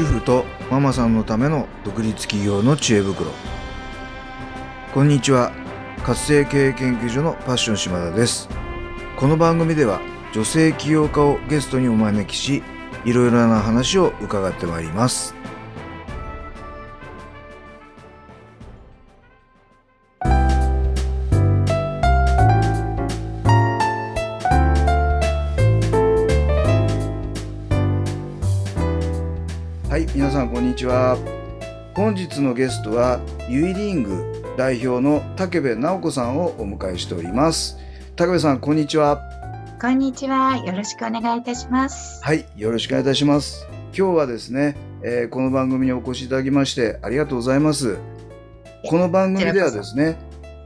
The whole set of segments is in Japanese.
主婦とママさんのための独立企業の知恵袋。こんにちは。活性経営研究所のパッション島田です。この番組では女性起業家をゲストにお招きしいろいろな話を伺ってまいります。ちは。本日のゲストはユイリング代表の武部直子さんをお迎えしております。武部さんこんにちは。こんにちは。よろしくお願いいたします。はいよろしくお願いいたします。今日はですね、えーこの番組にお越しいただきましてありがとうございます。この番組ではですね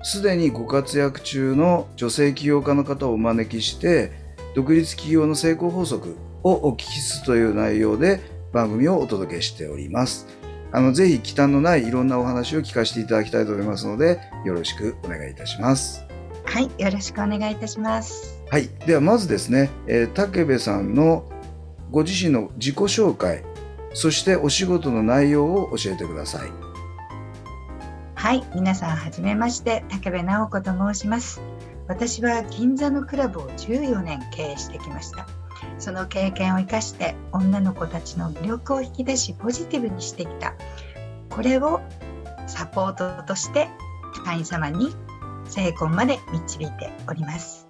すでにご活躍中の女性起業家の方をお招きして独立企業の成功法則をお聞きするという内容で番組をお届けしておりますあのぜひ忌憚のないいろんなお話を聞かせていただきたいと思いますのでよろしくお願いいたしますはい、よろしくお願いいたします。はいではまずですね、えー武部さんのご自身の自己紹介そしてお仕事の内容を教えてくださいはい、皆さんはじめまして、武部直子と申します。私は銀座のクラブを14年経営してきました。その経験を生かして女の子たちの魅力を引き出しポジティブにしてきた。これをサポートとして会員様に成功まで導いております。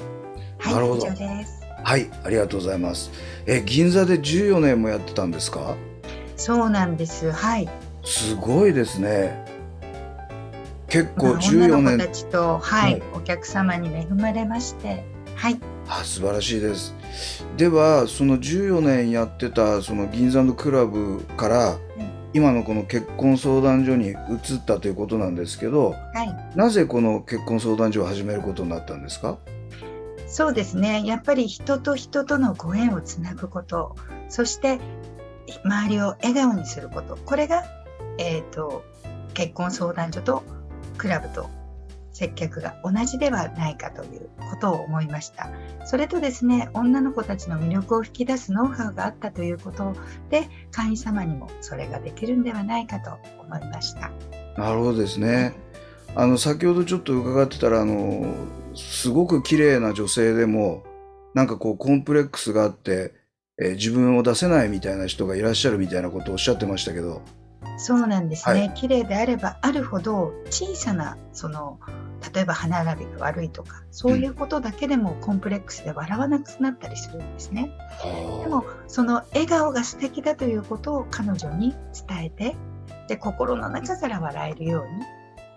はい、以上です。はいありがとうございますえ銀座で14年もやってたんですか？そうなんです。はい。すごいですね結構まあ女14の子た年ちと、はいはいお客様に恵まれまして、はい、あ素晴らしいです。ではその14年やってたその銀座のクラブから今のこの結婚相談所に移ったということなんですけどはい、なぜこの結婚相談所を始めることになったんですか？そうですね。やっぱり人と人とのご縁をつなぐこと、そして周りを笑顔にすること、これがえっ、と結婚相談所とクラブと接客が同じではないかということを思いました。それとですね、女の子たちの魅力を引き出すノウハウがあったということで、会員様にもそれができるんではないかと思いました。なるほどですね。あの先ほどちょっと伺ってたらあのすごく綺麗な女性でもなんかこうコンプレックスがあって、えー自分を出せないみたいな人がいらっしゃるみたいなことをおっしゃってましたけどそうなんですはね、綺麗であればあるほど小さなその例えば歯並びが悪いとかそういうことだけでもコンプレックスで笑わなくなったりするんですね。でもその笑顔が素敵だということを彼女に伝えてで心の中から笑えるように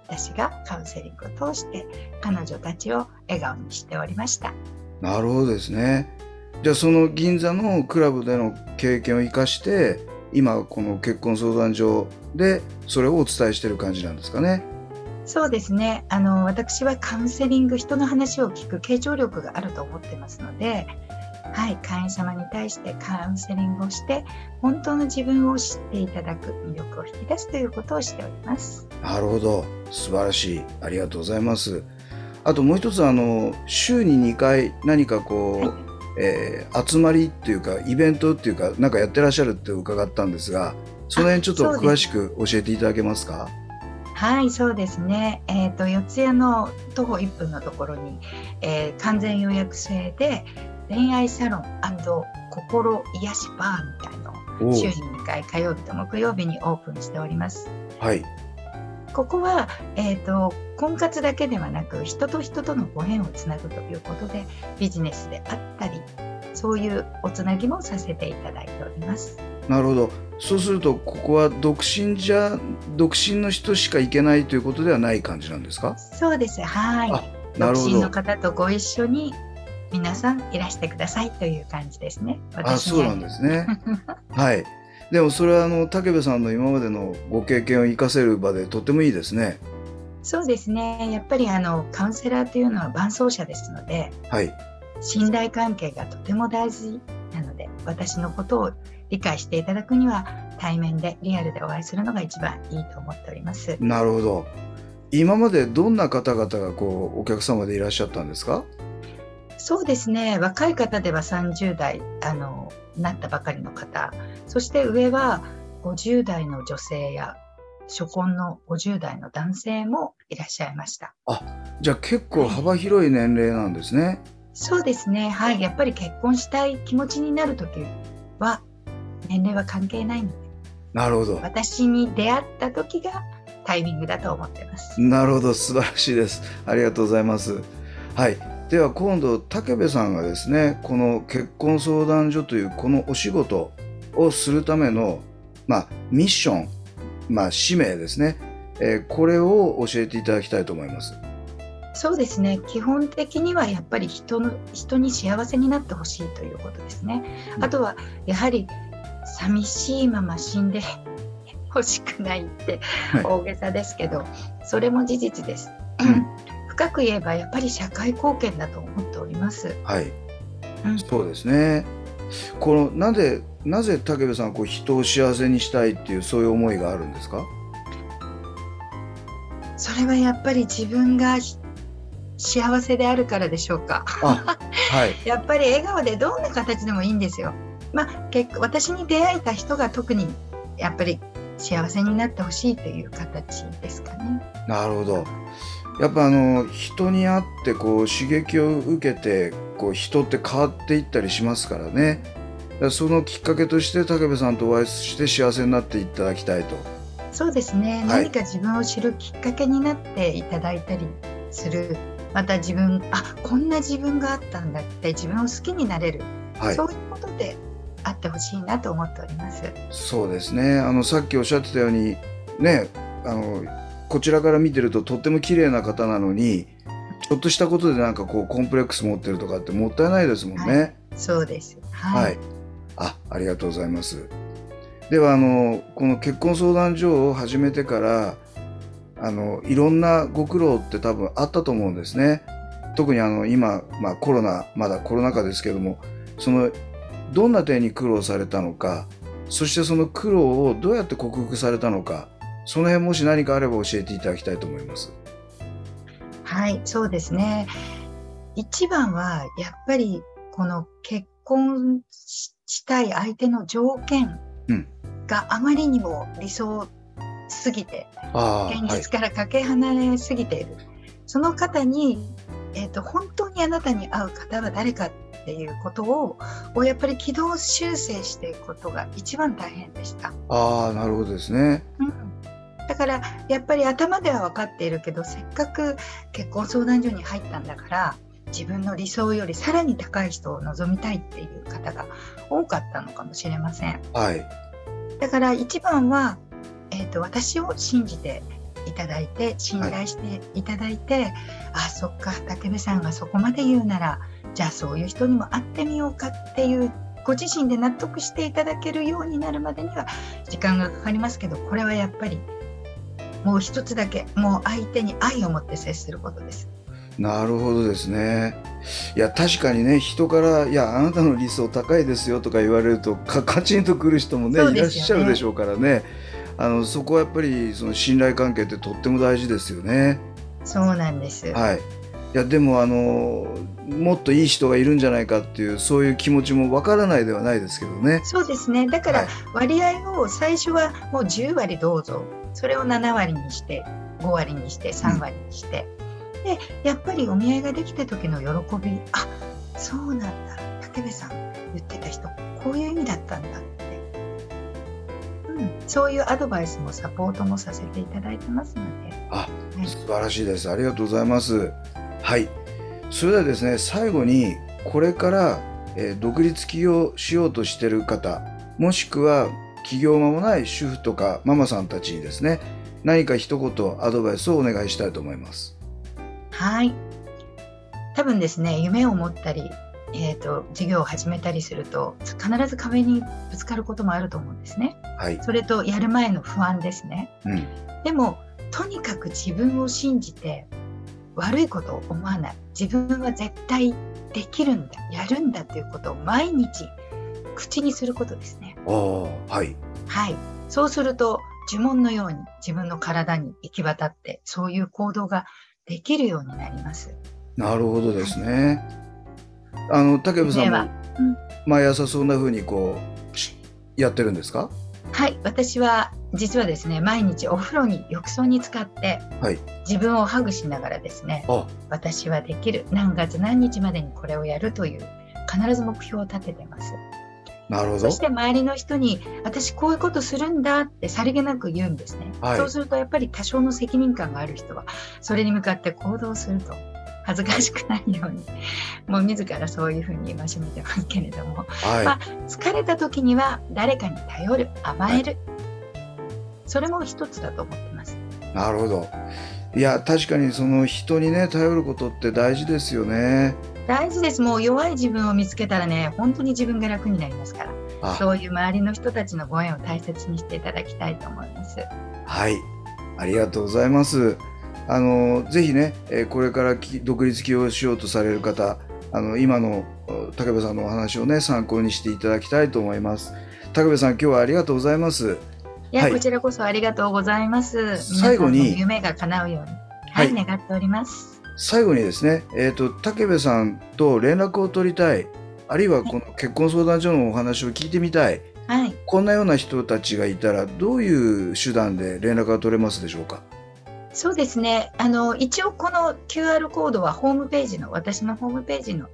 私がカウンセリングを通して彼女たちを笑顔にしておりました。なるほどですね。じゃあその銀座のクラブでの経験を生かして今この結婚相談所でそれをお伝えしてる感じなんですかね。そうですねあの私はカウンセリング人の話を聞く傾聴力があると思ってますので、はい、会員様に対してカウンセリングをして本当の自分を知っていただく魅力を引き出すということをしております。なるほど素晴らしいありがとうございます。あともう一つあの週に2回何かこう、はいえー集まりっていうかイベントっていうかなんかやってらっしゃるって伺ったんですがその辺ちょっと詳しく教えていただけますか？はい、そうですね。えっ、と四谷の徒歩1分のところに、えー完全予約制で恋愛サロン心癒しバーみたいの週に2回火曜日と木曜日にオープンしております。はいここは、えー、と婚活だけではなく人と人とのご縁をつなぐということでビジネスであったりそういうおつなぎもさせていただいております。なるほど。そうするとここは独身じゃ独身の人しか行けないということではない感じなんですか？そうです。はい。独身の方とご一緒に皆さんいらしてくださいという感じですね。あそうなんですね。はいでもそれはあの武部さんの今までのご経験を生かせる場でとってもいいですね。そうですね。やっぱりあのカウンセラーというのは伴走者ですのではい。信頼関係がとても大事なので私のことを理解していただくには対面でリアルでお会いするのが一番いいと思っております。なるほど。今までどんな方々がこうお客様でいらっしゃったんですか？そうですね若い方では30代あのなったばかりの方そして上は50代の女性や初婚の50代の男性もいらっしゃいました。じゃあ結構幅広い年齢なんですね。そうですね。はい。やっぱり結婚したい気持ちになるときは、年齢は関係ないので、なるほど。私に出会った時がタイミングだと思ってます。なるほど、素晴らしいです。ありがとうございます。はい。では今度、武部さんがですね、この結婚相談所というこのお仕事をするための、まあ、ミッション、まあ、使命ですね。えーこれを教えていただきたいと思います。そうですね。基本的にはやっぱり人の人に幸せになってほしいということですね。うんあとはやはり寂しいまま死んで 欲しくないってはい大げさですけど、それも事実です。うん深く言えばやっぱり社会貢献だと思っております。はい。うんそうですね。この、なぜ、なぜ武部さん、こう人を幸せにしたいっていう、そういう思いがあるんですか？それはやっぱり自分がひ幸せであるからでしょうか。あ、はい。やっぱり笑顔でどんな形でもいいんですよ。まあ、結構私に出会えた人が特にやっぱり幸せになってほしいという形ですかね。なるほど。やっぱあの人に会ってこう刺激を受けてこう人って変わっていったりしますからね。らそのきっかけとして武部さんとお会いして幸せになっていただきたいと。そうですね、はい何か自分を知るきっかけになっていただいたりするまた自分あこんな自分があったんだって自分を好きになれる、はいそ。ういうことであってほしいなと思っております。そうですね。あのさっきおっしゃってたようにね、あのこちらから見てるととっても綺麗な方なのに、ちょっとしたことでなんかこうコンプレックス持ってるとかってもったいないですもんね。そうです。はい、はい。あ、ありがとうございます。ではあのこの結婚相談所を始めてからあのいろんなご苦労って多分あったと思うんですね。特にあの今まあコロナまだコロナ禍ですけども、そのどんな点に苦労されたのか、そしてその苦労をどうやって克服されたのか、その辺もし何かあれば教えていただきたいと思います。はい、そうですね。一番はやっぱりこの結婚ししたい相手の条件うんがあまりにも理想すぎて、あ現実からかけ離れすぎている、その方に、えー、と本当にあなたに合う方は誰かっていうことををやっぱり軌道修正していくことが一番大変でした。ああ、なるほどですね。うんだからやっぱり頭では分かっているけどせっかく結婚相談所に入ったんだから自分の理想よりさらに高い人を望みたいっていう方が多かったのかもしれません。はい。だから一番は、えー、と私を信じていただいて信頼していただいて、あそっか武部さんがそこまで言うならじゃあそういう人にも会ってみようかっていうご自身で納得していただけるようになるまでには時間がかかりますけどこれはやっぱりもう一つだけもう相手に愛を持って接することです。なるほどですね。いや確かにね人から「いやあなたの理想高いですよ」とか言われるとか カチンとくる人もねいらっしゃるでしょうからねあのそこはやっぱりその信頼関係ってとっても大事ですよね。そうなんです。はい、いやでもあのもっといい人がいるんじゃないかっていうそういう気持ちもわからないではないですけどね。そうですね。だからはい割合を最初はもう10割どうぞ。それを7割にして、5割にして、3割にして。で、やっぱりお見合いができた時の喜び、あ、そうなんだ。武部さん言ってた人、こういう意味だったんだって。うん、そういうアドバイスもサポートもさせていただいてますので。あはい素晴らしいです。ありがとうございます。はい。それではですね、最後にこれから、えー独立起業しようとしている方、もしくは起業間もない主婦とかママさんたちにですね、何か一言アドバイスをお願いしたいと思います。はい。多分ですね、夢を持ったり、えー、と事業を始めたりすると必ず壁にぶつかることもあると思うんですね。はい。それとやる前の不安ですね。うん。でもとにかく自分を信じて悪いことを思わない自分は絶対できるんだやるんだということを毎日口にすることですね。はい。はい。そうすると呪文のように自分の体に行き渡ってそういう行動ができるようになります。なるほどですね。あの、竹部さんもうん毎朝そんな風にこうしやってるんですか？はい、私は実はですね、毎日お風呂に浴槽に使って、はい自分をハグしながらですね、あ私はできる、何月何日までにこれをやるという、必ず目標を立ててます。なるほど。そして周りの人に、私こういうことするんだってさりげなく言うんですね。はい。そうするとやっぱり多少の責任感がある人は、それに向かって行動すると。恥ずかしくないように、もう自らそういうふうに戒めてますけれども、はい、まあ疲れた時には誰かに頼る甘える、それも一つだと思ってます。なるほど。いや確かにその人にね頼ることって大事ですよね大事です。もう弱い自分を見つけたらね本当に自分が楽になりますから。あ。そういう周りの人たちのご縁を大切にしていただきたいと思います。はい。ありがとうございます。あのぜひね、えーこれからき独立起業しようとされる方あの今のお武部さんのお話をね参考にしていただきたいと思います。武部さん今日はありがとうございます。いや、はい。こちらこそありがとうございます。最後に。夢が叶うように。はい、はい。願っております最後にですね、えー、と武部さんと連絡を取りたいあるいはこの結婚相談所のお話を聞いてみたいはいこんなような人たちがいたらどういう手段で連絡が取れますでしょうか？そうですね。あの一応この QR コードはホームページの私のホームページの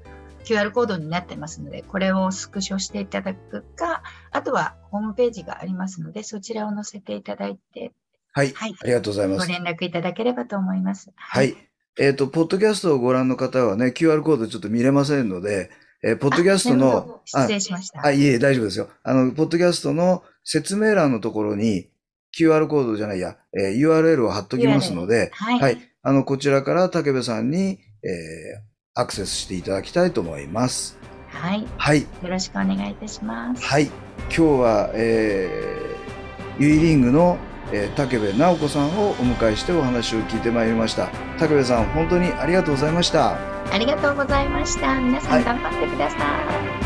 QR コードになってますので、これをスクショしていただくか、あとはホームページがありますので、そちらを載せていただいて、はい、はいありがとうございますご連絡いただければと思います。はい。えっ、と、ポッドキャストをご覧の方はね、QR コードちょっと見れませんので、えーポッドキャストのど、失礼しました。あ、いえ、大丈夫ですよ。あの、ポッドキャストの説明欄のところに QR コードじゃないや、えー URL を貼っときますので、はい。はい。あの、こちらから武部さんに、えーアクセスしていただきたいと思います。はい。はい。よろしくお願いいたします。はい。今日は、えー、ユイリングの、えー武部直子さんをお迎えしてお話を聞いてまいりました。武部さん、本当にありがとうございました。ありがとうございました。皆さはいん頑張ってください。